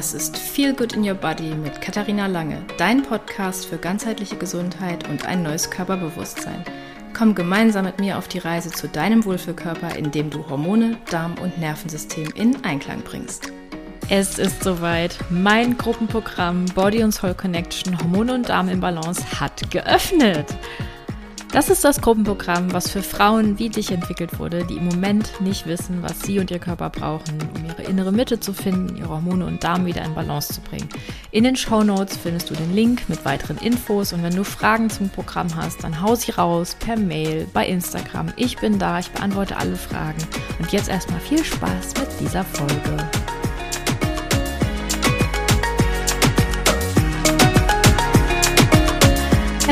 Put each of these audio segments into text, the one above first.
Das ist Feel Good in Your Body mit Katharina Lange, dein Podcast für ganzheitliche Gesundheit und ein neues Körperbewusstsein. Komm gemeinsam mit mir auf die Reise zu deinem Wohlfühlkörper, indem du Hormone, Darm und Nervensystem in Einklang bringst. Es ist soweit. Mein Gruppenprogramm Body und Soul Connection Hormone und Darm in Balance hat geöffnet. Das ist das Gruppenprogramm, was für Frauen wie dich entwickelt wurde, die im Moment nicht wissen, was sie und ihr Körper brauchen, um ihre innere Mitte zu finden, ihre Hormone und Darm wieder in Balance zu bringen. In den Show Notes findest du den Link mit weiteren Infos und wenn du Fragen zum Programm hast, dann hau sie raus per Mail, bei Instagram. Ich bin da, ich beantworte alle Fragen. Und jetzt erstmal viel Spaß mit dieser Folge.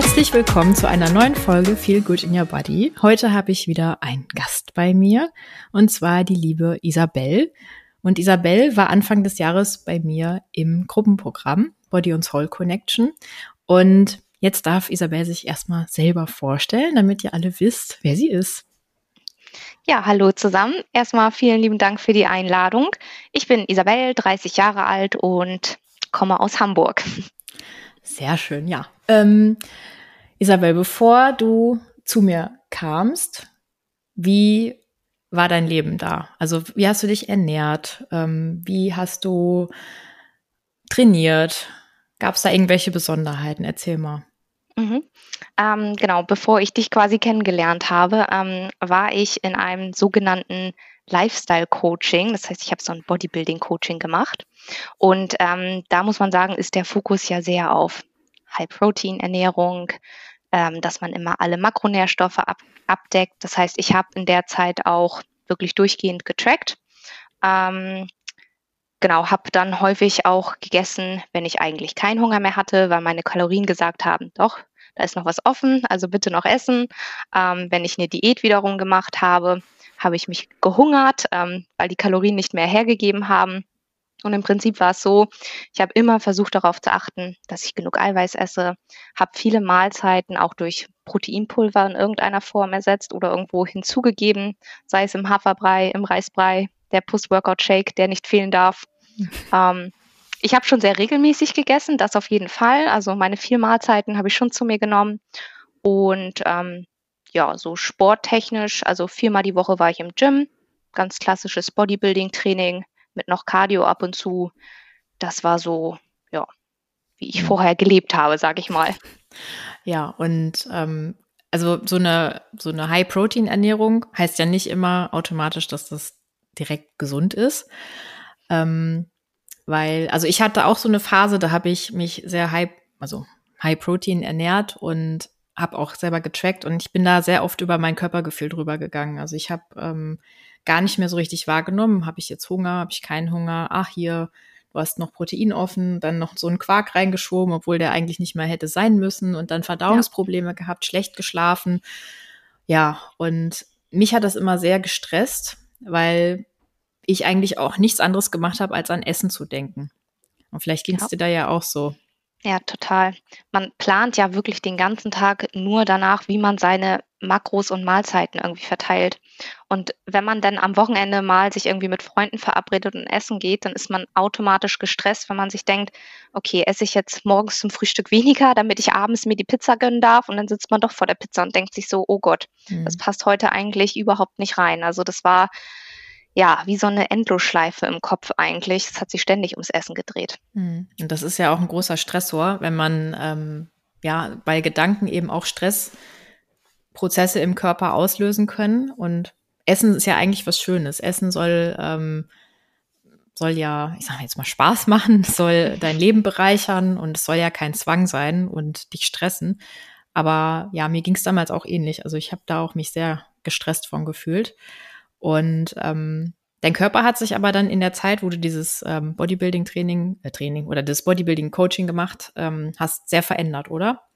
Herzlich willkommen zu einer neuen Folge Feel Good in Your Body. Heute habe ich wieder einen Gast bei mir und zwar die liebe Isabel. Und Isabel war Anfang des Jahres bei mir im Gruppenprogramm Body und Soul Connection. Und jetzt darf Isabel sich erstmal selber vorstellen, damit ihr alle wisst, wer sie ist. Ja, hallo zusammen. Erstmal vielen lieben Dank für die Einladung. Ich bin Isabel, 30 Jahre alt und komme aus Hamburg. Sehr schön, ja. Ähm, Isabel, bevor du zu mir kamst, wie war dein Leben da? Also wie hast du dich ernährt? Ähm, wie hast du trainiert? Gab es da irgendwelche Besonderheiten? Erzähl mal. Mhm. Ähm, genau, bevor ich dich quasi kennengelernt habe, ähm, war ich in einem sogenannten Lifestyle-Coaching. Das heißt, ich habe so ein Bodybuilding-Coaching gemacht. Und ähm, da muss man sagen, ist der Fokus ja sehr auf High-Protein-Ernährung, ähm, dass man immer alle Makronährstoffe ab, abdeckt. Das heißt, ich habe in der Zeit auch wirklich durchgehend getrackt. Ähm, genau, habe dann häufig auch gegessen, wenn ich eigentlich keinen Hunger mehr hatte, weil meine Kalorien gesagt haben, doch, da ist noch was offen, also bitte noch essen. Ähm, wenn ich eine Diät wiederum gemacht habe, habe ich mich gehungert, ähm, weil die Kalorien nicht mehr hergegeben haben. Und im Prinzip war es so, ich habe immer versucht darauf zu achten, dass ich genug Eiweiß esse, habe viele Mahlzeiten auch durch Proteinpulver in irgendeiner Form ersetzt oder irgendwo hinzugegeben, sei es im Haferbrei, im Reisbrei, der Post-Workout-Shake, der nicht fehlen darf. Ähm, ich habe schon sehr regelmäßig gegessen, das auf jeden Fall. Also meine vier Mahlzeiten habe ich schon zu mir genommen. Und ähm, ja, so sporttechnisch, also viermal die Woche war ich im Gym, ganz klassisches Bodybuilding-Training mit noch Cardio ab und zu. Das war so, ja, wie ich vorher gelebt habe, sag ich mal. Ja, und ähm, also so eine, so eine High-Protein-Ernährung heißt ja nicht immer automatisch, dass das direkt gesund ist. Ähm, weil, also ich hatte auch so eine Phase, da habe ich mich sehr high, also High Protein ernährt und habe auch selber getrackt und ich bin da sehr oft über mein Körpergefühl drüber gegangen. Also ich habe ähm, gar nicht mehr so richtig wahrgenommen. Habe ich jetzt Hunger? Habe ich keinen Hunger? Ach, hier, du hast noch Protein offen, dann noch so einen Quark reingeschoben, obwohl der eigentlich nicht mehr hätte sein müssen und dann Verdauungsprobleme ja. gehabt, schlecht geschlafen. Ja, und mich hat das immer sehr gestresst, weil ich eigentlich auch nichts anderes gemacht habe, als an Essen zu denken. Und vielleicht ging es ja. dir da ja auch so. Ja, total. Man plant ja wirklich den ganzen Tag nur danach, wie man seine Makros und Mahlzeiten irgendwie verteilt. Und wenn man dann am Wochenende mal sich irgendwie mit Freunden verabredet und essen geht, dann ist man automatisch gestresst, wenn man sich denkt, okay, esse ich jetzt morgens zum Frühstück weniger, damit ich abends mir die Pizza gönnen darf. Und dann sitzt man doch vor der Pizza und denkt sich so, oh Gott, mhm. das passt heute eigentlich überhaupt nicht rein. Also das war ja, wie so eine Endlosschleife im Kopf eigentlich. Es hat sich ständig ums Essen gedreht. Hm. Und das ist ja auch ein großer Stressor, wenn man ähm, ja bei Gedanken eben auch Stressprozesse im Körper auslösen können. Und Essen ist ja eigentlich was Schönes. Essen soll ähm, soll ja, ich sage jetzt mal Spaß machen, soll dein Leben bereichern und es soll ja kein Zwang sein und dich stressen. Aber ja, mir ging es damals auch ähnlich. Also ich habe da auch mich sehr gestresst von gefühlt. Und ähm, dein Körper hat sich aber dann in der Zeit, wo du dieses ähm, Bodybuilding-Training, äh, Training oder das Bodybuilding-Coaching gemacht ähm, hast, sehr verändert, oder?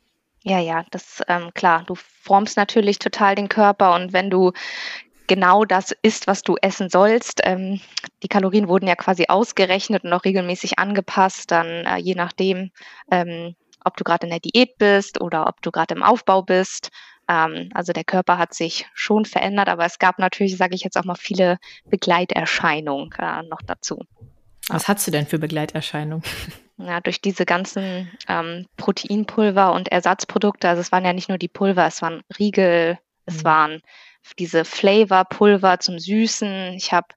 Ja, ja, das ähm, klar. Du formst natürlich total den Körper und wenn du genau das isst, was du essen sollst. Ähm, die Kalorien wurden ja quasi ausgerechnet und auch regelmäßig angepasst, dann äh, je nachdem, ähm, ob du gerade in der Diät bist oder ob du gerade im Aufbau bist. Ähm, also der Körper hat sich schon verändert, aber es gab natürlich, sage ich jetzt auch mal, viele Begleiterscheinungen äh, noch dazu. Was hast du denn für Begleiterscheinungen? Ja, durch diese ganzen ähm, Proteinpulver und Ersatzprodukte, also es waren ja nicht nur die Pulver, es waren Riegel, es mhm. waren diese Flavorpulver zum Süßen. Ich habe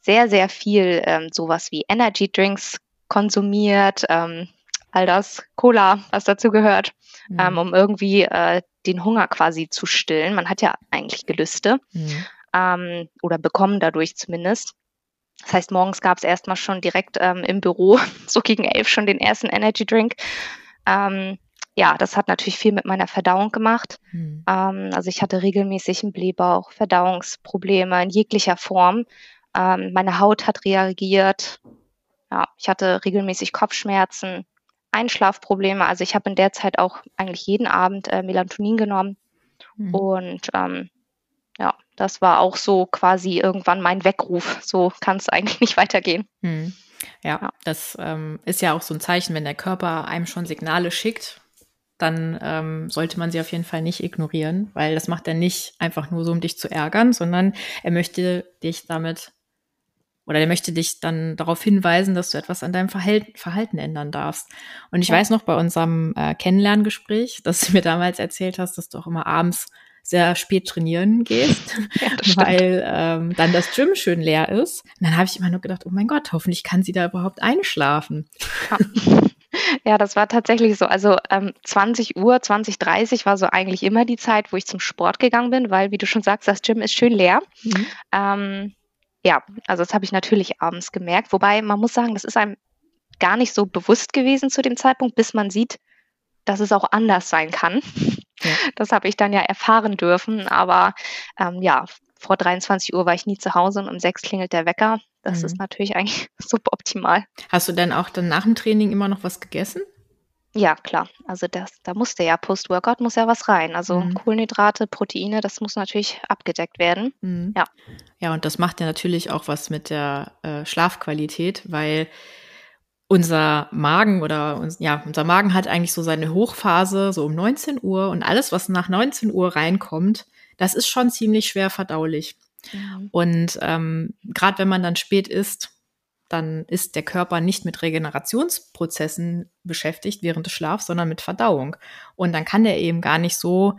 sehr, sehr viel ähm, sowas wie Energy Drinks konsumiert, ähm, all das, Cola, was dazu gehört, mhm. ähm, um irgendwie äh, den Hunger quasi zu stillen. Man hat ja eigentlich Gelüste mhm. ähm, oder bekommen dadurch zumindest. Das heißt, morgens gab es erstmal schon direkt ähm, im Büro, so gegen elf schon den ersten Energy Drink. Ähm, ja, das hat natürlich viel mit meiner Verdauung gemacht. Mhm. Ähm, also ich hatte regelmäßig einen Blähbauch, Verdauungsprobleme in jeglicher Form. Ähm, meine Haut hat reagiert. Ja, ich hatte regelmäßig Kopfschmerzen, Einschlafprobleme. Also ich habe in der Zeit auch eigentlich jeden Abend äh, Melatonin genommen. Mhm. Und ähm, ja, das war auch so quasi irgendwann mein Weckruf. So kann es eigentlich nicht weitergehen. Mhm. Ja, ja, das ähm, ist ja auch so ein Zeichen, wenn der Körper einem schon Signale schickt, dann ähm, sollte man sie auf jeden Fall nicht ignorieren, weil das macht er nicht einfach nur so, um dich zu ärgern, sondern er möchte dich damit oder er möchte dich dann darauf hinweisen, dass du etwas an deinem Verhalten, Verhalten ändern darfst. Und ich ja. weiß noch bei unserem äh, Kennenlerngespräch, dass du mir damals erzählt hast, dass du auch immer abends sehr spät trainieren gehst, ja, weil ähm, dann das Gym schön leer ist. Und dann habe ich immer nur gedacht, oh mein Gott, hoffentlich kann sie da überhaupt einschlafen. Ja. Ja, das war tatsächlich so. Also ähm, 20 Uhr, 20, 30 war so eigentlich immer die Zeit, wo ich zum Sport gegangen bin, weil, wie du schon sagst, das Gym ist schön leer. Mhm. Ähm, ja, also das habe ich natürlich abends gemerkt. Wobei man muss sagen, das ist einem gar nicht so bewusst gewesen zu dem Zeitpunkt, bis man sieht, dass es auch anders sein kann. Ja. Das habe ich dann ja erfahren dürfen. Aber ähm, ja, vor 23 Uhr war ich nie zu Hause und um sechs klingelt der Wecker. Das mhm. ist natürlich eigentlich suboptimal. Hast du denn auch dann nach dem Training immer noch was gegessen? Ja, klar. Also das, da musste ja Post-Workout muss ja was rein. Also mhm. Kohlenhydrate, Proteine, das muss natürlich abgedeckt werden. Mhm. Ja. Ja, und das macht ja natürlich auch was mit der äh, Schlafqualität, weil unser Magen oder uns, ja, unser Magen hat eigentlich so seine Hochphase so um 19 Uhr und alles, was nach 19 Uhr reinkommt, das ist schon ziemlich schwer verdaulich. Mhm. Und ähm, gerade wenn man dann spät isst, dann ist der Körper nicht mit Regenerationsprozessen beschäftigt während des Schlafs, sondern mit Verdauung. Und dann kann der eben gar nicht so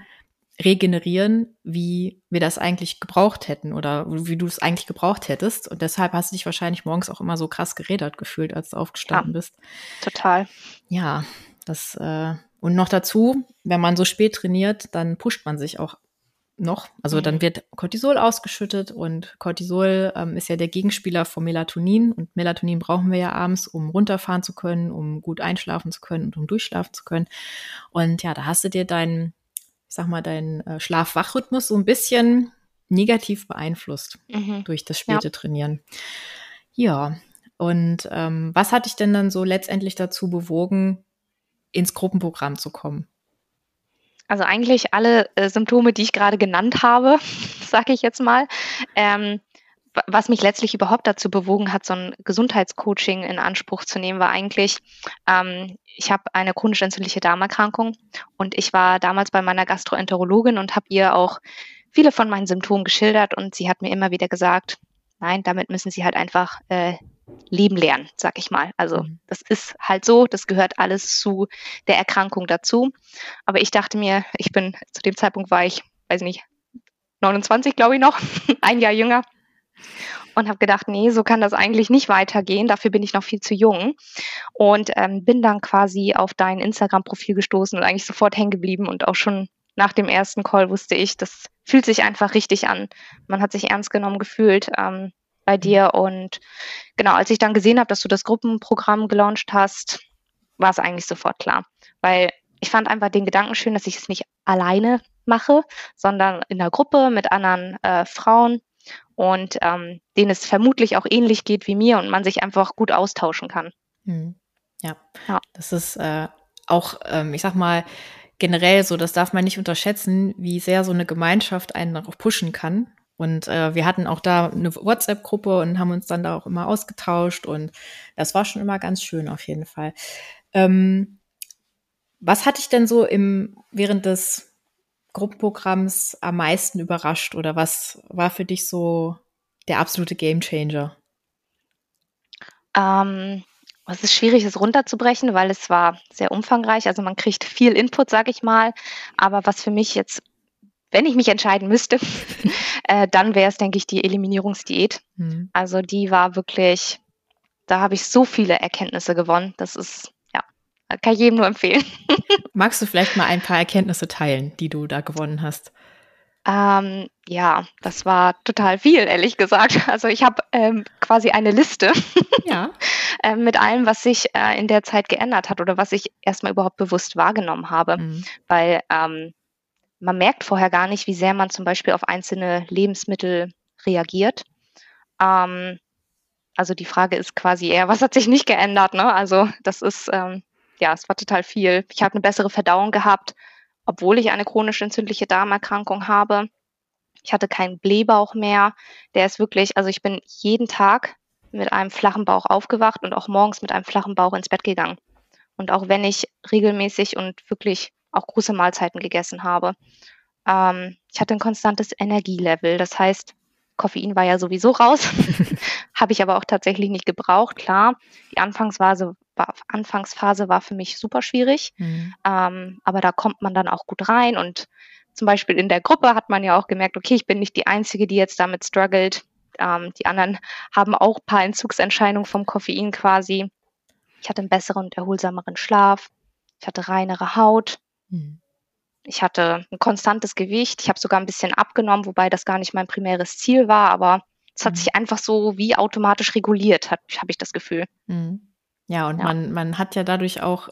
regenerieren, wie wir das eigentlich gebraucht hätten oder wie du es eigentlich gebraucht hättest. Und deshalb hast du dich wahrscheinlich morgens auch immer so krass gerädert gefühlt, als du aufgestanden ja, bist. Total. Ja, das äh, und noch dazu, wenn man so spät trainiert, dann pusht man sich auch noch. Also dann mhm. wird Cortisol ausgeschüttet und Cortisol ähm, ist ja der Gegenspieler von Melatonin und Melatonin brauchen wir ja abends, um runterfahren zu können, um gut einschlafen zu können und um durchschlafen zu können. Und ja, da hast du dir deinen, ich sag mal, deinen äh, Schlaf-Wach-Rhythmus so ein bisschen negativ beeinflusst mhm. durch das späte ja. Trainieren. Ja, und ähm, was hat dich denn dann so letztendlich dazu bewogen, ins Gruppenprogramm zu kommen? Also eigentlich alle äh, Symptome, die ich gerade genannt habe, sage ich jetzt mal. Ähm, was mich letztlich überhaupt dazu bewogen hat, so ein Gesundheitscoaching in Anspruch zu nehmen, war eigentlich, ähm, ich habe eine chronisch entzündliche Darmerkrankung und ich war damals bei meiner Gastroenterologin und habe ihr auch viele von meinen Symptomen geschildert und sie hat mir immer wieder gesagt, nein, damit müssen sie halt einfach äh, leben lernen, sag ich mal. Also mhm. das ist halt so, das gehört alles zu der Erkrankung dazu. Aber ich dachte mir, ich bin, zu dem Zeitpunkt war ich, weiß nicht, 29, glaube ich noch, ein Jahr jünger. Und habe gedacht, nee, so kann das eigentlich nicht weitergehen. Dafür bin ich noch viel zu jung. Und ähm, bin dann quasi auf dein Instagram-Profil gestoßen und eigentlich sofort hängen geblieben. Und auch schon nach dem ersten Call wusste ich, das fühlt sich einfach richtig an. Man hat sich ernst genommen gefühlt. Ähm, bei dir. Und genau, als ich dann gesehen habe, dass du das Gruppenprogramm gelauncht hast, war es eigentlich sofort klar. Weil ich fand einfach den Gedanken schön, dass ich es nicht alleine mache, sondern in der Gruppe mit anderen äh, Frauen und ähm, denen es vermutlich auch ähnlich geht wie mir und man sich einfach gut austauschen kann. Hm. Ja. ja, das ist äh, auch, ähm, ich sag mal, generell so, das darf man nicht unterschätzen, wie sehr so eine Gemeinschaft einen darauf pushen kann und äh, wir hatten auch da eine WhatsApp-Gruppe und haben uns dann da auch immer ausgetauscht und das war schon immer ganz schön auf jeden Fall. Ähm, was hat dich denn so im, während des Gruppenprogramms am meisten überrascht oder was war für dich so der absolute Gamechanger? Ähm, es ist schwierig, es runterzubrechen, weil es war sehr umfangreich. Also man kriegt viel Input, sage ich mal. Aber was für mich jetzt, wenn ich mich entscheiden müsste, äh, dann wäre es, denke ich, die Eliminierungsdiät. Mhm. Also die war wirklich, da habe ich so viele Erkenntnisse gewonnen. Das ist, kann ich jedem nur empfehlen. Magst du vielleicht mal ein paar Erkenntnisse teilen, die du da gewonnen hast? Ähm, ja, das war total viel, ehrlich gesagt. Also ich habe ähm, quasi eine Liste ja. äh, mit allem, was sich äh, in der Zeit geändert hat oder was ich erstmal überhaupt bewusst wahrgenommen habe. Mhm. Weil ähm, man merkt vorher gar nicht, wie sehr man zum Beispiel auf einzelne Lebensmittel reagiert. Ähm, also die Frage ist quasi eher, was hat sich nicht geändert? Ne? Also das ist, ähm, ja, es war total viel. Ich habe eine bessere Verdauung gehabt obwohl ich eine chronisch entzündliche Darmerkrankung habe. Ich hatte keinen Blähbauch mehr. Der ist wirklich, also ich bin jeden Tag mit einem flachen Bauch aufgewacht und auch morgens mit einem flachen Bauch ins Bett gegangen. Und auch wenn ich regelmäßig und wirklich auch große Mahlzeiten gegessen habe. Ähm, ich hatte ein konstantes Energielevel. Das heißt, Koffein war ja sowieso raus, habe ich aber auch tatsächlich nicht gebraucht. Klar, die Anfangsphase war, Anfangsphase war für mich super schwierig, mhm. ähm, aber da kommt man dann auch gut rein und zum Beispiel in der Gruppe hat man ja auch gemerkt, okay, ich bin nicht die Einzige, die jetzt damit struggelt. Ähm, die anderen haben auch ein paar Entzugserscheinungen vom Koffein quasi. Ich hatte einen besseren und erholsameren Schlaf. Ich hatte reinere Haut. Mhm. Ich hatte ein konstantes Gewicht. Ich habe sogar ein bisschen abgenommen, wobei das gar nicht mein primäres Ziel war, aber es hat mhm. sich einfach so wie automatisch reguliert, habe ich das Gefühl. Mhm. Ja, und ja. Man, man hat ja dadurch auch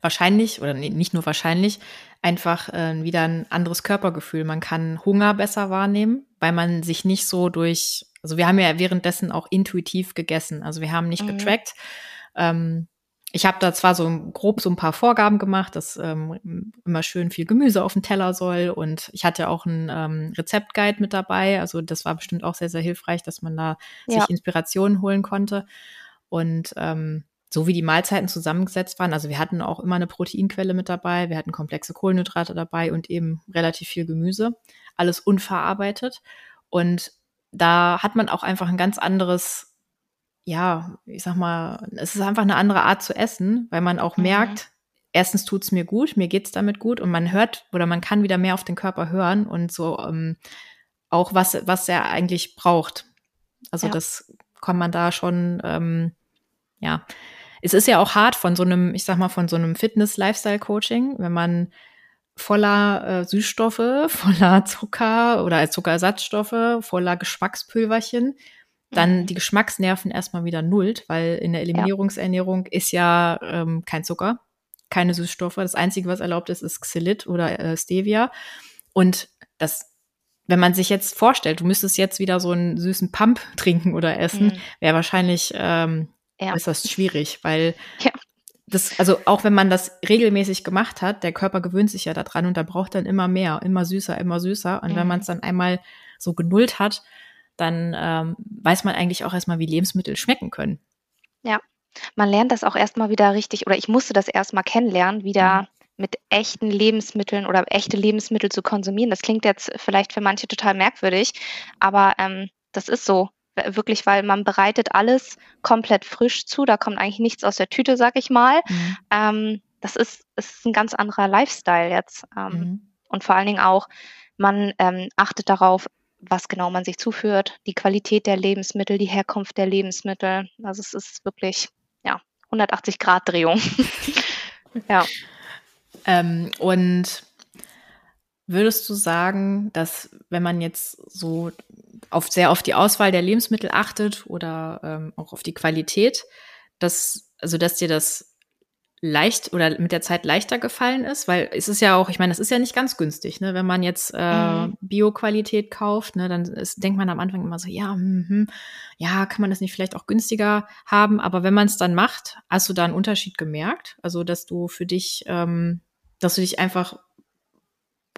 wahrscheinlich, oder nicht nur wahrscheinlich, einfach äh, wieder ein anderes Körpergefühl. Man kann Hunger besser wahrnehmen, weil man sich nicht so durch, also wir haben ja währenddessen auch intuitiv gegessen. Also wir haben nicht mhm. getrackt. Ähm, ich habe da zwar so grob so ein paar Vorgaben gemacht, dass ähm, immer schön viel Gemüse auf dem Teller soll und ich hatte auch einen ähm, Rezeptguide mit dabei. Also das war bestimmt auch sehr, sehr hilfreich, dass man da ja. sich Inspirationen holen konnte. Und ähm, so wie die Mahlzeiten zusammengesetzt waren, also wir hatten auch immer eine Proteinquelle mit dabei, wir hatten komplexe Kohlenhydrate dabei und eben relativ viel Gemüse, alles unverarbeitet. Und da hat man auch einfach ein ganz anderes ja, ich sag mal, es ist einfach eine andere Art zu essen, weil man auch mhm. merkt, erstens tut's mir gut, mir geht's damit gut und man hört oder man kann wieder mehr auf den Körper hören und so ähm, auch was, was er eigentlich braucht. Also ja. das kann man da schon, ähm, ja. Es ist ja auch hart von so einem, ich sag mal, von so einem Fitness-Lifestyle-Coaching, wenn man voller äh, Süßstoffe, voller Zucker oder Zuckerersatzstoffe, voller Geschmackspülverchen dann mhm. die Geschmacksnerven erstmal wieder nullt, weil in der Eliminierungsernährung ist ja ähm, kein Zucker, keine Süßstoffe. Das Einzige, was erlaubt ist, ist Xylit oder äh, Stevia. Und das, wenn man sich jetzt vorstellt, du müsstest jetzt wieder so einen süßen Pump trinken oder essen, mhm. wäre wahrscheinlich ähm, ja. ist das schwierig, weil ja. das, also auch wenn man das regelmäßig gemacht hat, der Körper gewöhnt sich ja daran und da braucht dann immer mehr, immer süßer, immer süßer. Und mhm. wenn man es dann einmal so genullt hat, dann ähm, weiß man eigentlich auch erstmal, wie Lebensmittel schmecken können. Ja, man lernt das auch erstmal wieder richtig, oder ich musste das erstmal kennenlernen, wieder mhm. mit echten Lebensmitteln oder echte Lebensmittel zu konsumieren. Das klingt jetzt vielleicht für manche total merkwürdig, aber ähm, das ist so. Wirklich, weil man bereitet alles komplett frisch zu. Da kommt eigentlich nichts aus der Tüte, sag ich mal. Mhm. Ähm, das ist, ist ein ganz anderer Lifestyle jetzt. Ähm, mhm. Und vor allen Dingen auch, man ähm, achtet darauf, was genau man sich zuführt, die Qualität der Lebensmittel, die Herkunft der Lebensmittel. Also es ist wirklich, ja, 180 Grad Drehung. ja. Ähm, und würdest du sagen, dass wenn man jetzt so auf, sehr auf die Auswahl der Lebensmittel achtet oder ähm, auch auf die Qualität, dass, also dass dir das leicht oder mit der Zeit leichter gefallen ist, weil es ist ja auch, ich meine, das ist ja nicht ganz günstig, ne? Wenn man jetzt äh, mhm. Bio-Qualität kauft, ne, dann ist, denkt man am Anfang immer so, ja, mh, ja, kann man das nicht vielleicht auch günstiger haben? Aber wenn man es dann macht, hast du da einen Unterschied gemerkt? Also, dass du für dich, ähm, dass du dich einfach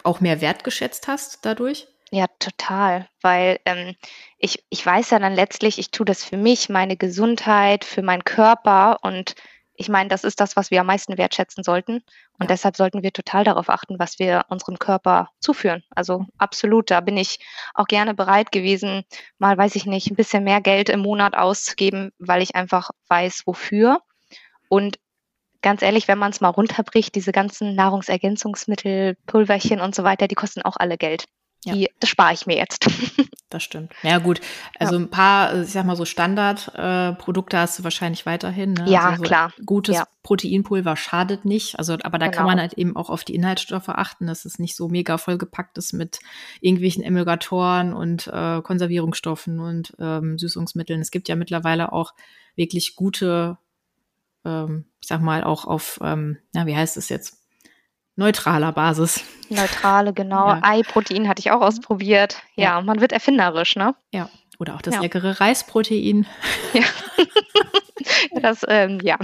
auch mehr wertgeschätzt hast dadurch? Ja, total, weil ähm, ich, ich weiß ja dann letztlich, ich tue das für mich, meine Gesundheit, für meinen Körper und ich meine, das ist das, was wir am meisten wertschätzen sollten. Und ja. deshalb sollten wir total darauf achten, was wir unserem Körper zuführen. Also absolut, da bin ich auch gerne bereit gewesen, mal, weiß ich nicht, ein bisschen mehr Geld im Monat auszugeben, weil ich einfach weiß, wofür. Und ganz ehrlich, wenn man es mal runterbricht, diese ganzen Nahrungsergänzungsmittel, Pulverchen und so weiter, die kosten auch alle Geld. Die, ja. Das spare ich mir jetzt. Das stimmt. Ja gut, also ja. ein paar, ich sag mal so Standardprodukte äh, hast du wahrscheinlich weiterhin. Ne? Ja, also so klar. Gutes ja. Proteinpulver schadet nicht. Also, aber da genau. kann man halt eben auch auf die Inhaltsstoffe achten, dass es nicht so mega vollgepackt ist mit irgendwelchen Emulgatoren und äh, Konservierungsstoffen und ähm, Süßungsmitteln. Es gibt ja mittlerweile auch wirklich gute, ähm, ich sag mal, auch auf, ähm, na, wie heißt es jetzt? neutraler Basis. Neutrale, genau. Ja. Ei-Protein hatte ich auch ausprobiert. Ja, ja, man wird erfinderisch, ne? Ja. Oder auch das ja. leckere Reisprotein. Ja. das, ähm, ja.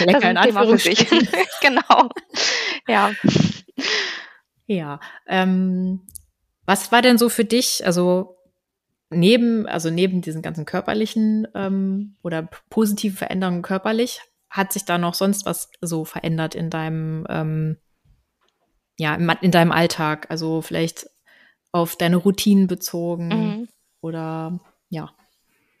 Lecker das für sich. genau. Ja. Ja. Ähm, was war denn so für dich, also neben, also neben diesen ganzen körperlichen ähm, oder positiven Veränderungen körperlich, hat sich da noch sonst was so verändert in deinem ähm, ja, in deinem Alltag? Also vielleicht auf deine Routinen bezogen mhm. oder ja.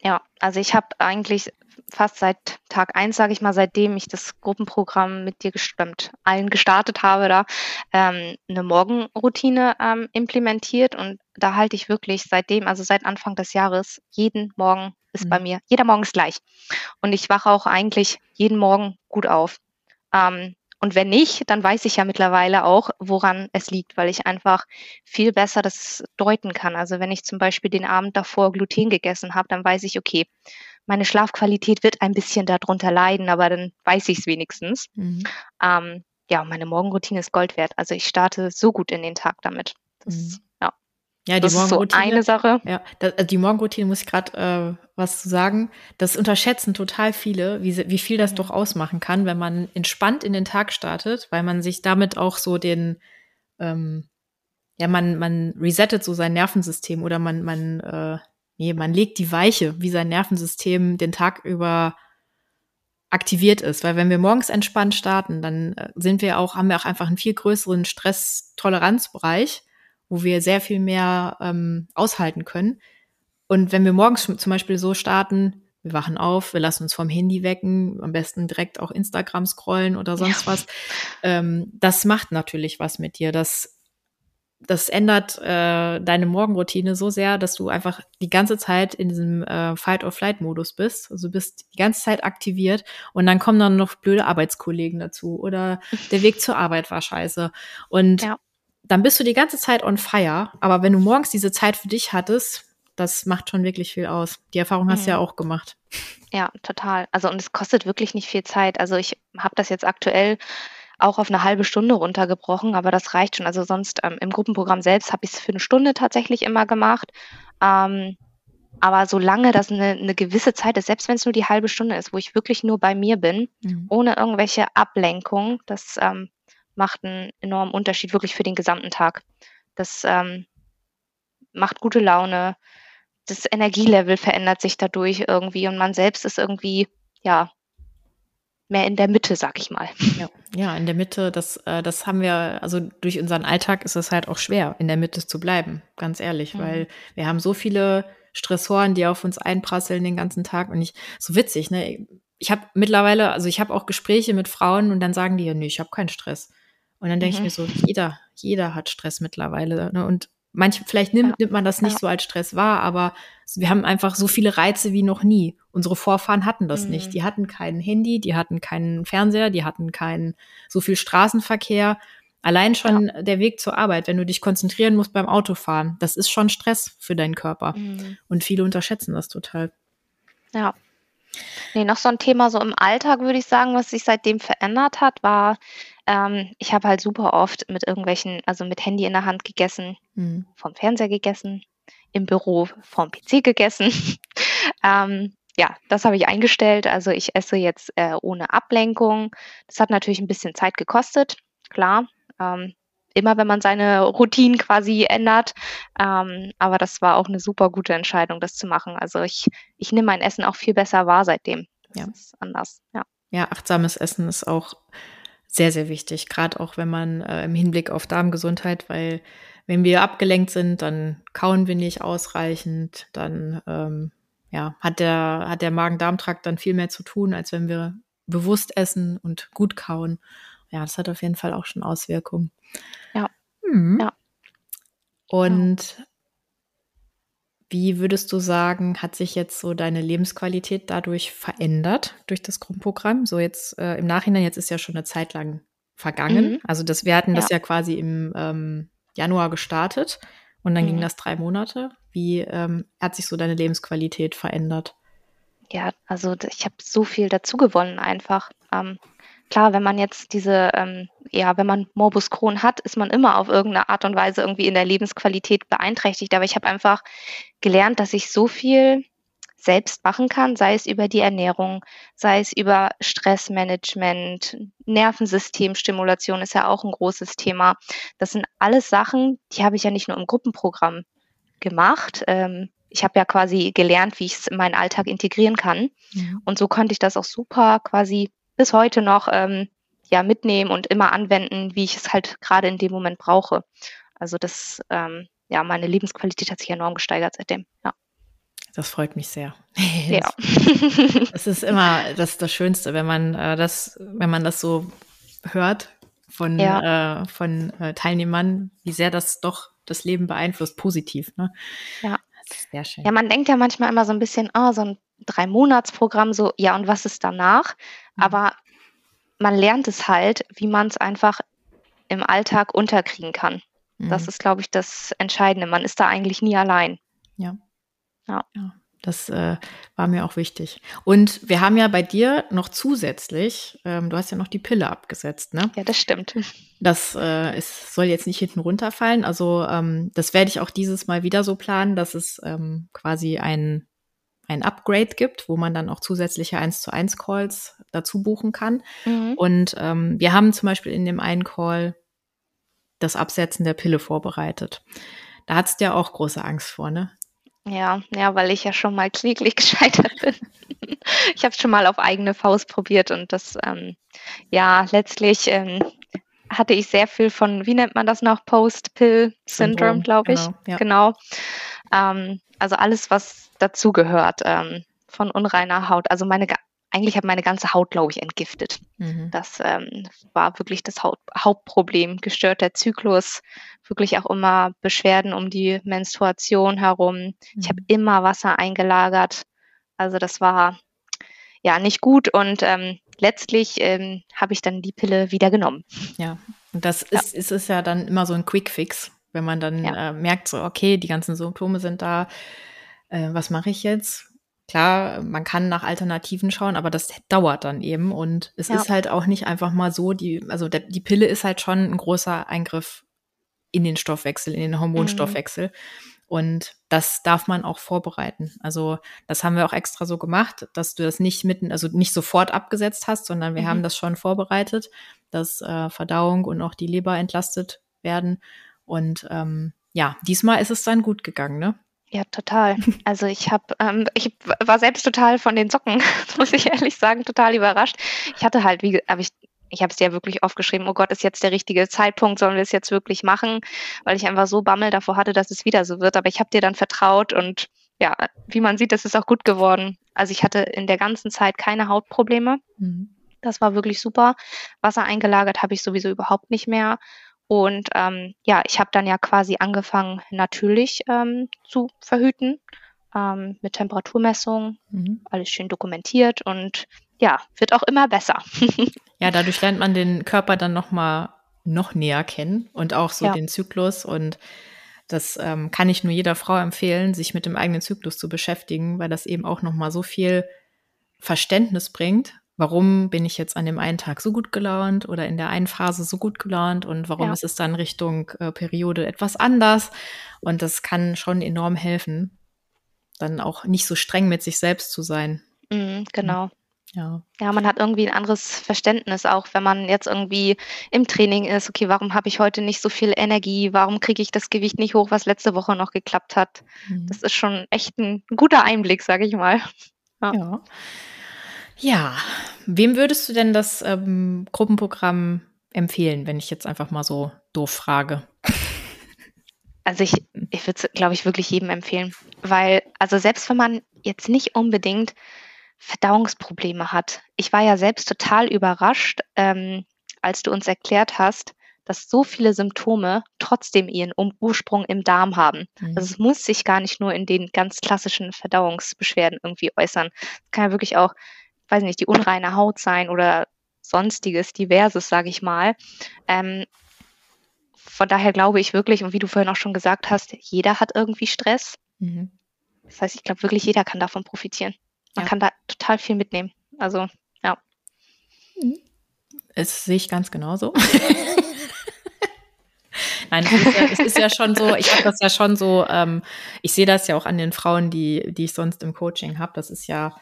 Ja, also ich habe eigentlich fast seit Tag eins, sage ich mal, seitdem ich das Gruppenprogramm mit dir gestimmt, allen gestartet habe, da ähm, eine Morgenroutine ähm, implementiert und da halte ich wirklich seitdem, also seit Anfang des Jahres, jeden Morgen ist mhm. bei mir, jeder Morgen ist gleich. Und ich wache auch eigentlich jeden Morgen gut auf. Ähm, und wenn nicht, dann weiß ich ja mittlerweile auch, woran es liegt, weil ich einfach viel besser das deuten kann. Also wenn ich zum Beispiel den Abend davor Gluten gegessen habe, dann weiß ich, okay, meine Schlafqualität wird ein bisschen darunter leiden, aber dann weiß ich es wenigstens. Mhm. Ähm, ja, meine Morgenroutine ist Gold wert. Also ich starte so gut in den Tag damit. Das, mhm. Ja. Ja, die das Morgenroutine, ist so eine Sache. Ja, also die Morgenroutine muss ich gerade äh, was zu sagen. Das unterschätzen total viele, wie, wie viel das mhm. doch ausmachen kann, wenn man entspannt in den Tag startet, weil man sich damit auch so den, ähm, ja, man, man resettet so sein Nervensystem oder man, man, äh, nee, man legt die Weiche, wie sein Nervensystem den Tag über aktiviert ist. Weil wenn wir morgens entspannt starten, dann äh, sind wir auch, haben wir auch einfach einen viel größeren Stresstoleranzbereich wo wir sehr viel mehr ähm, aushalten können. Und wenn wir morgens zum Beispiel so starten, wir wachen auf, wir lassen uns vom Handy wecken, am besten direkt auch Instagram scrollen oder sonst ja. was, ähm, das macht natürlich was mit dir. Das, das ändert äh, deine Morgenroutine so sehr, dass du einfach die ganze Zeit in diesem äh, Fight-or-Flight-Modus bist. Also du bist die ganze Zeit aktiviert und dann kommen dann noch blöde Arbeitskollegen dazu oder der Weg zur Arbeit war scheiße. Und ja dann bist du die ganze Zeit on fire. Aber wenn du morgens diese Zeit für dich hattest, das macht schon wirklich viel aus. Die Erfahrung hast du ja mhm. auch gemacht. Ja, total. Also und es kostet wirklich nicht viel Zeit. Also ich habe das jetzt aktuell auch auf eine halbe Stunde runtergebrochen, aber das reicht schon. Also sonst ähm, im Gruppenprogramm selbst habe ich es für eine Stunde tatsächlich immer gemacht. Ähm, aber solange das eine, eine gewisse Zeit ist, selbst wenn es nur die halbe Stunde ist, wo ich wirklich nur bei mir bin, mhm. ohne irgendwelche Ablenkung, das ähm, macht einen enormen Unterschied wirklich für den gesamten Tag. Das ähm, macht gute Laune. Das Energielevel verändert sich dadurch irgendwie und man selbst ist irgendwie, ja, mehr in der Mitte, sag ich mal. Ja, ja in der Mitte, das, äh, das haben wir, also durch unseren Alltag ist es halt auch schwer, in der Mitte zu bleiben, ganz ehrlich, mhm. weil wir haben so viele Stressoren, die auf uns einprasseln den ganzen Tag und ich, so witzig, ne? Ich habe mittlerweile, also ich habe auch Gespräche mit Frauen und dann sagen die ja, nee, ich habe keinen Stress. Und dann denke mhm. ich mir so, jeder, jeder hat Stress mittlerweile. Ne? Und manch, vielleicht nimmt, ja. nimmt man das nicht ja. so als Stress wahr, aber wir haben einfach so viele Reize wie noch nie. Unsere Vorfahren hatten das mhm. nicht. Die hatten kein Handy, die hatten keinen Fernseher, die hatten keinen so viel Straßenverkehr. Allein schon ja. der Weg zur Arbeit, wenn du dich konzentrieren musst beim Autofahren, das ist schon Stress für deinen Körper. Mhm. Und viele unterschätzen das total. Ja. Nee, noch so ein Thema so im Alltag, würde ich sagen, was sich seitdem verändert hat, war ähm, ich habe halt super oft mit irgendwelchen, also mit Handy in der Hand gegessen, mhm. vom Fernseher gegessen, im Büro vom PC gegessen. ähm, ja, das habe ich eingestellt. Also ich esse jetzt äh, ohne Ablenkung. Das hat natürlich ein bisschen Zeit gekostet, klar. Ähm, immer wenn man seine Routinen quasi ändert. Ähm, aber das war auch eine super gute Entscheidung, das zu machen. Also ich, ich nehme mein Essen auch viel besser wahr seitdem. Das ja. ist anders, ja. ja, achtsames Essen ist auch sehr, sehr wichtig, gerade auch wenn man äh, im Hinblick auf Darmgesundheit, weil wenn wir abgelenkt sind, dann kauen wir nicht ausreichend, dann ähm, ja, hat der, hat der Magen-Darm-Trakt dann viel mehr zu tun, als wenn wir bewusst essen und gut kauen. Ja, das hat auf jeden Fall auch schon Auswirkungen. Ja. Hm. ja. Und ja. wie würdest du sagen, hat sich jetzt so deine Lebensqualität dadurch verändert durch das Grundprogramm? So jetzt äh, im Nachhinein, jetzt ist ja schon eine Zeit lang vergangen. Mhm. Also das, wir hatten ja. das ja quasi im ähm, Januar gestartet und dann mhm. ging das drei Monate. Wie ähm, hat sich so deine Lebensqualität verändert? Ja, also ich habe so viel dazu gewonnen einfach. Ähm, klar, wenn man jetzt diese, ähm, ja, wenn man Morbus Crohn hat, ist man immer auf irgendeine Art und Weise irgendwie in der Lebensqualität beeinträchtigt. Aber ich habe einfach gelernt, dass ich so viel selbst machen kann, sei es über die Ernährung, sei es über Stressmanagement, Nervensystemstimulation ist ja auch ein großes Thema. Das sind alles Sachen, die habe ich ja nicht nur im Gruppenprogramm gemacht. Ähm, ich habe ja quasi gelernt, wie ich es in meinen Alltag integrieren kann. Mhm. Und so konnte ich das auch super quasi bis heute noch ähm, ja mitnehmen und immer anwenden, wie ich es halt gerade in dem Moment brauche. Also das, ähm, ja, meine Lebensqualität hat sich enorm gesteigert seitdem. Ja. Das freut mich sehr. Ja. Es ist immer das, das Schönste, wenn man äh, das, wenn man das so hört von, ja. äh, von äh, Teilnehmern, wie sehr das doch das Leben beeinflusst, positiv. Ne? Ja. Sehr schön. Ja, man denkt ja manchmal immer so ein bisschen, oh, so ein Drei-Monats-Programm, so, ja, und was ist danach? Mhm. Aber man lernt es halt, wie man es einfach im Alltag unterkriegen kann. Mhm. Das ist, glaube ich, das Entscheidende. Man ist da eigentlich nie allein. Ja. Ja. ja. Das äh, war mir auch wichtig. Und wir haben ja bei dir noch zusätzlich, ähm, du hast ja noch die Pille abgesetzt, ne? Ja, das stimmt. Das äh, ist, soll jetzt nicht hinten runterfallen. Also ähm, das werde ich auch dieses Mal wieder so planen, dass es ähm, quasi ein, ein Upgrade gibt, wo man dann auch zusätzliche 1 zu 1 Calls dazu buchen kann. Mhm. Und ähm, wir haben zum Beispiel in dem einen Call das Absetzen der Pille vorbereitet. Da hattest du ja auch große Angst vor, ne? Ja, ja, weil ich ja schon mal kläglich gescheitert bin. ich habe es schon mal auf eigene Faust probiert und das, ähm, ja, letztlich ähm, hatte ich sehr viel von, wie nennt man das noch, Post-Pill-Syndrome, glaube ich. Genau. Ja. genau. Ähm, also alles, was dazugehört ähm, von unreiner Haut. Also meine eigentlich habe meine ganze Haut, glaube ich, entgiftet. Mhm. Das ähm, war wirklich das Haut Hauptproblem. Gestörter Zyklus, wirklich auch immer Beschwerden um die Menstruation herum. Mhm. Ich habe immer Wasser eingelagert. Also das war ja nicht gut und ähm, letztlich ähm, habe ich dann die Pille wieder genommen. Ja, und das ja. ist, ist, ist ja dann immer so ein Quick Fix, wenn man dann ja. äh, merkt, so, okay, die ganzen Symptome sind da. Äh, was mache ich jetzt? Klar, man kann nach Alternativen schauen, aber das dauert dann eben. Und es ja. ist halt auch nicht einfach mal so, die, also der, die Pille ist halt schon ein großer Eingriff in den Stoffwechsel, in den Hormonstoffwechsel. Mhm. Und das darf man auch vorbereiten. Also das haben wir auch extra so gemacht, dass du das nicht mitten, also nicht sofort abgesetzt hast, sondern wir mhm. haben das schon vorbereitet, dass äh, Verdauung und auch die Leber entlastet werden. Und ähm, ja, diesmal ist es dann gut gegangen, ne? Ja, total. Also ich habe, ähm, ich war selbst total von den Socken, muss ich ehrlich sagen, total überrascht. Ich hatte halt, wie, aber ich, ich habe es ja wirklich aufgeschrieben, oh Gott, ist jetzt der richtige Zeitpunkt, sollen wir es jetzt wirklich machen, weil ich einfach so Bammel davor hatte, dass es wieder so wird. Aber ich habe dir dann vertraut und ja, wie man sieht, das ist auch gut geworden. Also ich hatte in der ganzen Zeit keine Hautprobleme. Mhm. Das war wirklich super. Wasser eingelagert habe ich sowieso überhaupt nicht mehr. Und ähm, ja, ich habe dann ja quasi angefangen, natürlich ähm, zu verhüten ähm, mit Temperaturmessung, mhm. alles schön dokumentiert und ja, wird auch immer besser. ja, dadurch lernt man den Körper dann noch mal noch näher kennen und auch so ja. den Zyklus und das ähm, kann ich nur jeder Frau empfehlen, sich mit dem eigenen Zyklus zu beschäftigen, weil das eben auch noch mal so viel Verständnis bringt, warum bin ich jetzt an dem einen Tag so gut gelaunt oder in der einen Phase so gut gelaunt und warum ja. ist es dann Richtung äh, Periode etwas anders. Und das kann schon enorm helfen, dann auch nicht so streng mit sich selbst zu sein. Mhm, genau. Ja. ja, man hat irgendwie ein anderes Verständnis, auch wenn man jetzt irgendwie im Training ist. Okay, warum habe ich heute nicht so viel Energie? Warum kriege ich das Gewicht nicht hoch, was letzte Woche noch geklappt hat? Mhm. Das ist schon echt ein guter Einblick, sage ich mal. ja. ja. Ja, wem würdest du denn das ähm, Gruppenprogramm empfehlen, wenn ich jetzt einfach mal so doof frage? Also ich, ich würde es, glaube ich, wirklich jedem empfehlen. Weil, also selbst wenn man jetzt nicht unbedingt Verdauungsprobleme hat. Ich war ja selbst total überrascht, ähm, als du uns erklärt hast, dass so viele Symptome trotzdem ihren Ursprung im Darm haben. Mhm. Also es muss sich gar nicht nur in den ganz klassischen Verdauungsbeschwerden irgendwie äußern. Es kann ja wirklich auch, weiß nicht, die unreine Haut sein oder sonstiges, diverses, sage ich mal. Ähm, von daher glaube ich wirklich, und wie du vorhin auch schon gesagt hast, jeder hat irgendwie Stress. Mhm. Das heißt, ich glaube wirklich, jeder kann davon profitieren. Man ja. kann da total viel mitnehmen. Also, ja. Das sehe ich ganz genauso. Nein, es ist, ja, es ist, ja, schon so, ich habe das ja schon so, ähm, ich sehe das ja auch an den Frauen, die, die ich sonst im Coaching habe. Das ist ja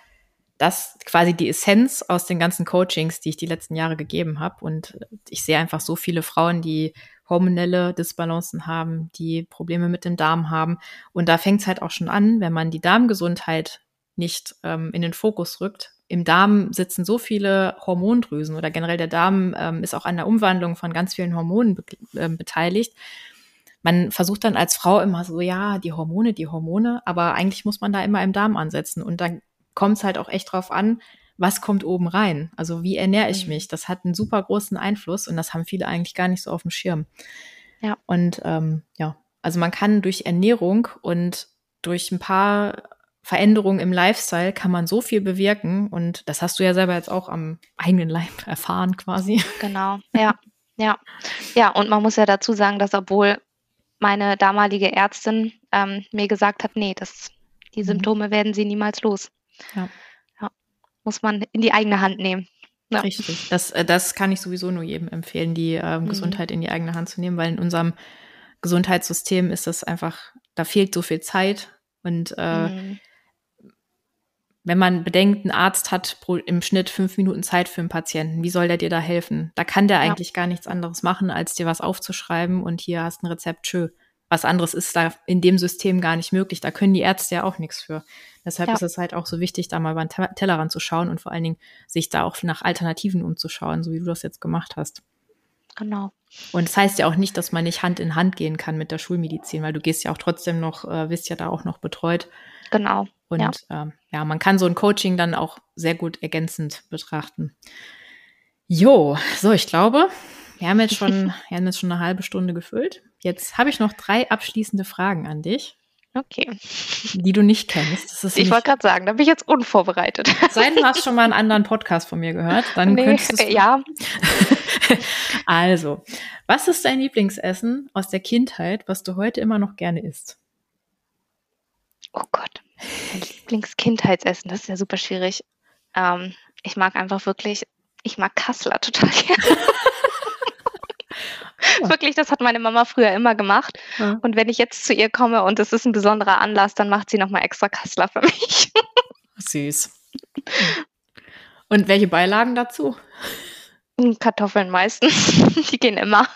das quasi die Essenz aus den ganzen Coachings, die ich die letzten Jahre gegeben habe. Und ich sehe einfach so viele Frauen, die hormonelle Disbalancen haben, die Probleme mit dem Darm haben. Und da fängt es halt auch schon an, wenn man die Darmgesundheit nicht ähm, in den Fokus rückt. Im Darm sitzen so viele Hormondrüsen oder generell der Darm ähm, ist auch an der Umwandlung von ganz vielen Hormonen be äh, beteiligt. Man versucht dann als Frau immer so, ja, die Hormone, die Hormone, aber eigentlich muss man da immer im Darm ansetzen. Und dann kommt es halt auch echt drauf an, was kommt oben rein? Also wie ernähre ich mhm. mich? Das hat einen super großen Einfluss und das haben viele eigentlich gar nicht so auf dem Schirm. Ja. Und ähm, ja, also man kann durch Ernährung und durch ein paar Veränderungen im Lifestyle kann man so viel bewirken und das hast du ja selber jetzt auch am eigenen Leib erfahren quasi. Genau, ja, ja. Ja, und man muss ja dazu sagen, dass obwohl meine damalige Ärztin ähm, mir gesagt hat, nee, das, die mhm. Symptome werden sie niemals los. Ja. ja. Muss man in die eigene Hand nehmen. Ja. Richtig. Das, äh, das kann ich sowieso nur jedem empfehlen, die mhm. Gesundheit in die eigene Hand zu nehmen, weil in unserem Gesundheitssystem ist das einfach, da fehlt so viel Zeit und äh, mhm wenn man bedenkt, ein Arzt hat pro, im Schnitt fünf Minuten Zeit für einen Patienten, wie soll der dir da helfen? Da kann der eigentlich gar nichts anderes machen, als dir was aufzuschreiben und hier hast ein Rezept, tschö. Was anderes ist da in dem System gar nicht möglich. Da können die Ärzte ja auch nichts für. Deshalb ja. ist es halt auch so wichtig, da mal beim Tellerrand zu schauen und vor allen Dingen sich da auch nach Alternativen umzuschauen, so wie du das jetzt gemacht hast. Genau. Und das heißt ja auch nicht, dass man nicht Hand in Hand gehen kann mit der Schulmedizin, weil du gehst ja auch trotzdem noch, äh, wirst ja da auch noch betreut. Genau. Und ja. Ähm, ja, man kann so ein Coaching dann auch sehr gut ergänzend betrachten. Jo, so, ich glaube, wir haben jetzt schon, wir haben jetzt schon eine halbe Stunde gefüllt. Jetzt habe ich noch drei abschließende Fragen an dich. Okay. Die du nicht kennst. ich wollte gerade sagen, da bin ich jetzt unvorbereitet. Sei du hast schon mal einen anderen Podcast von mir gehört, dann nee, könntest du Ja. also, was ist dein Lieblingsessen aus der Kindheit, was du heute immer noch gerne isst? Oh Gott. Mein Lieblingskindheitsessen, das ist ja super schwierig. Ähm, ich mag einfach wirklich, ich mag Kassler total gerne. Ja. Wirklich, das hat meine Mama früher immer gemacht. Ja. Und wenn ich jetzt zu ihr komme und es ist ein besonderer Anlass, dann macht sie nochmal extra Kassler für mich. Süß. Und welche Beilagen dazu? Kartoffeln meistens. Die gehen immer.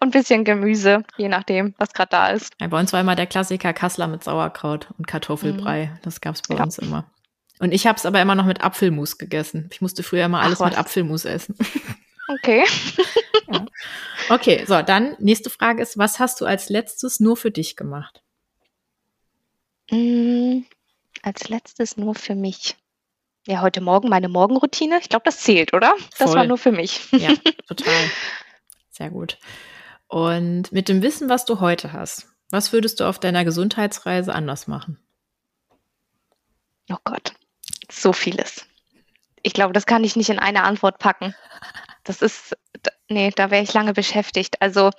Und ein bisschen Gemüse, je nachdem, was gerade da ist. Ja, bei uns war immer der Klassiker Kassler mit Sauerkraut und Kartoffelbrei. Mhm. Das gab es bei ja. uns immer. Und ich habe es aber immer noch mit Apfelmus gegessen. Ich musste früher immer alles Ach, mit Apfelmus essen. Okay. ja. Okay, so, dann nächste Frage ist, was hast du als letztes nur für dich gemacht? Mm, als letztes nur für mich ja, heute Morgen meine Morgenroutine. Ich glaube, das zählt, oder? Das Voll. war nur für mich. Ja, total. Sehr gut. Und mit dem Wissen, was du heute hast, was würdest du auf deiner Gesundheitsreise anders machen? Oh Gott, so vieles. Ich glaube, das kann ich nicht in eine Antwort packen. Das ist, nee, da wäre ich lange beschäftigt. Also,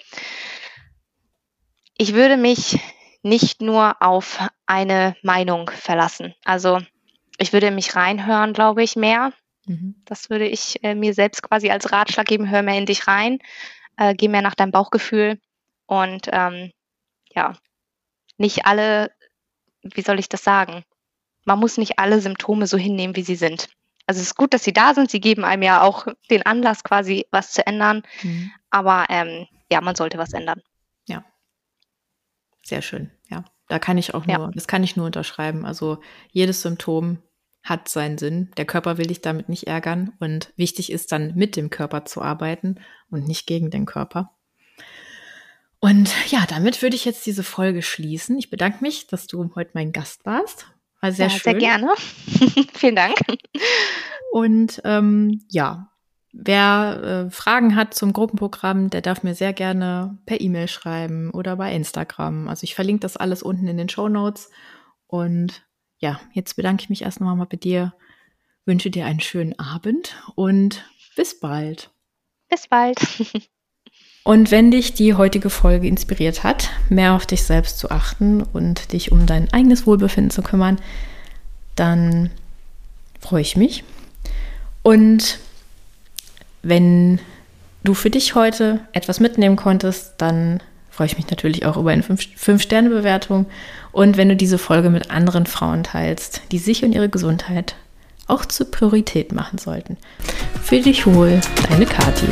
ich würde mich nicht nur auf eine Meinung verlassen. Also, ich würde mich reinhören, glaube ich, mehr. Mhm. Das würde ich äh, mir selbst quasi als Ratschlag geben, hör mehr in dich rein, äh, geh mehr nach deinem Bauchgefühl und ähm, ja, nicht alle, wie soll ich das sagen? Man muss nicht alle Symptome so hinnehmen, wie sie sind. Also es ist gut, dass sie da sind. Sie geben einem ja auch den Anlass, quasi was zu ändern. Mhm. Aber ähm, ja, man sollte was ändern. Ja. Sehr schön. Ja. Da kann ich auch nur, ja. das kann ich nur unterschreiben. Also jedes Symptom hat seinen Sinn. Der Körper will dich damit nicht ärgern und wichtig ist dann mit dem Körper zu arbeiten und nicht gegen den Körper. Und ja, damit würde ich jetzt diese Folge schließen. Ich bedanke mich, dass du heute mein Gast warst. War sehr ja, schön. Sehr gerne. Vielen Dank. Und ähm, ja, wer äh, Fragen hat zum Gruppenprogramm, der darf mir sehr gerne per E-Mail schreiben oder bei Instagram. Also ich verlinke das alles unten in den Show Notes. Und ja, jetzt bedanke ich mich erst noch mal bei dir, wünsche dir einen schönen Abend und bis bald. Bis bald. Und wenn dich die heutige Folge inspiriert hat, mehr auf dich selbst zu achten und dich um dein eigenes Wohlbefinden zu kümmern, dann freue ich mich. Und wenn du für dich heute etwas mitnehmen konntest, dann freue ich mich natürlich auch über eine 5-Sterne-Bewertung. Und wenn du diese Folge mit anderen Frauen teilst, die sich und ihre Gesundheit auch zur Priorität machen sollten. Für dich wohl, deine Kathi.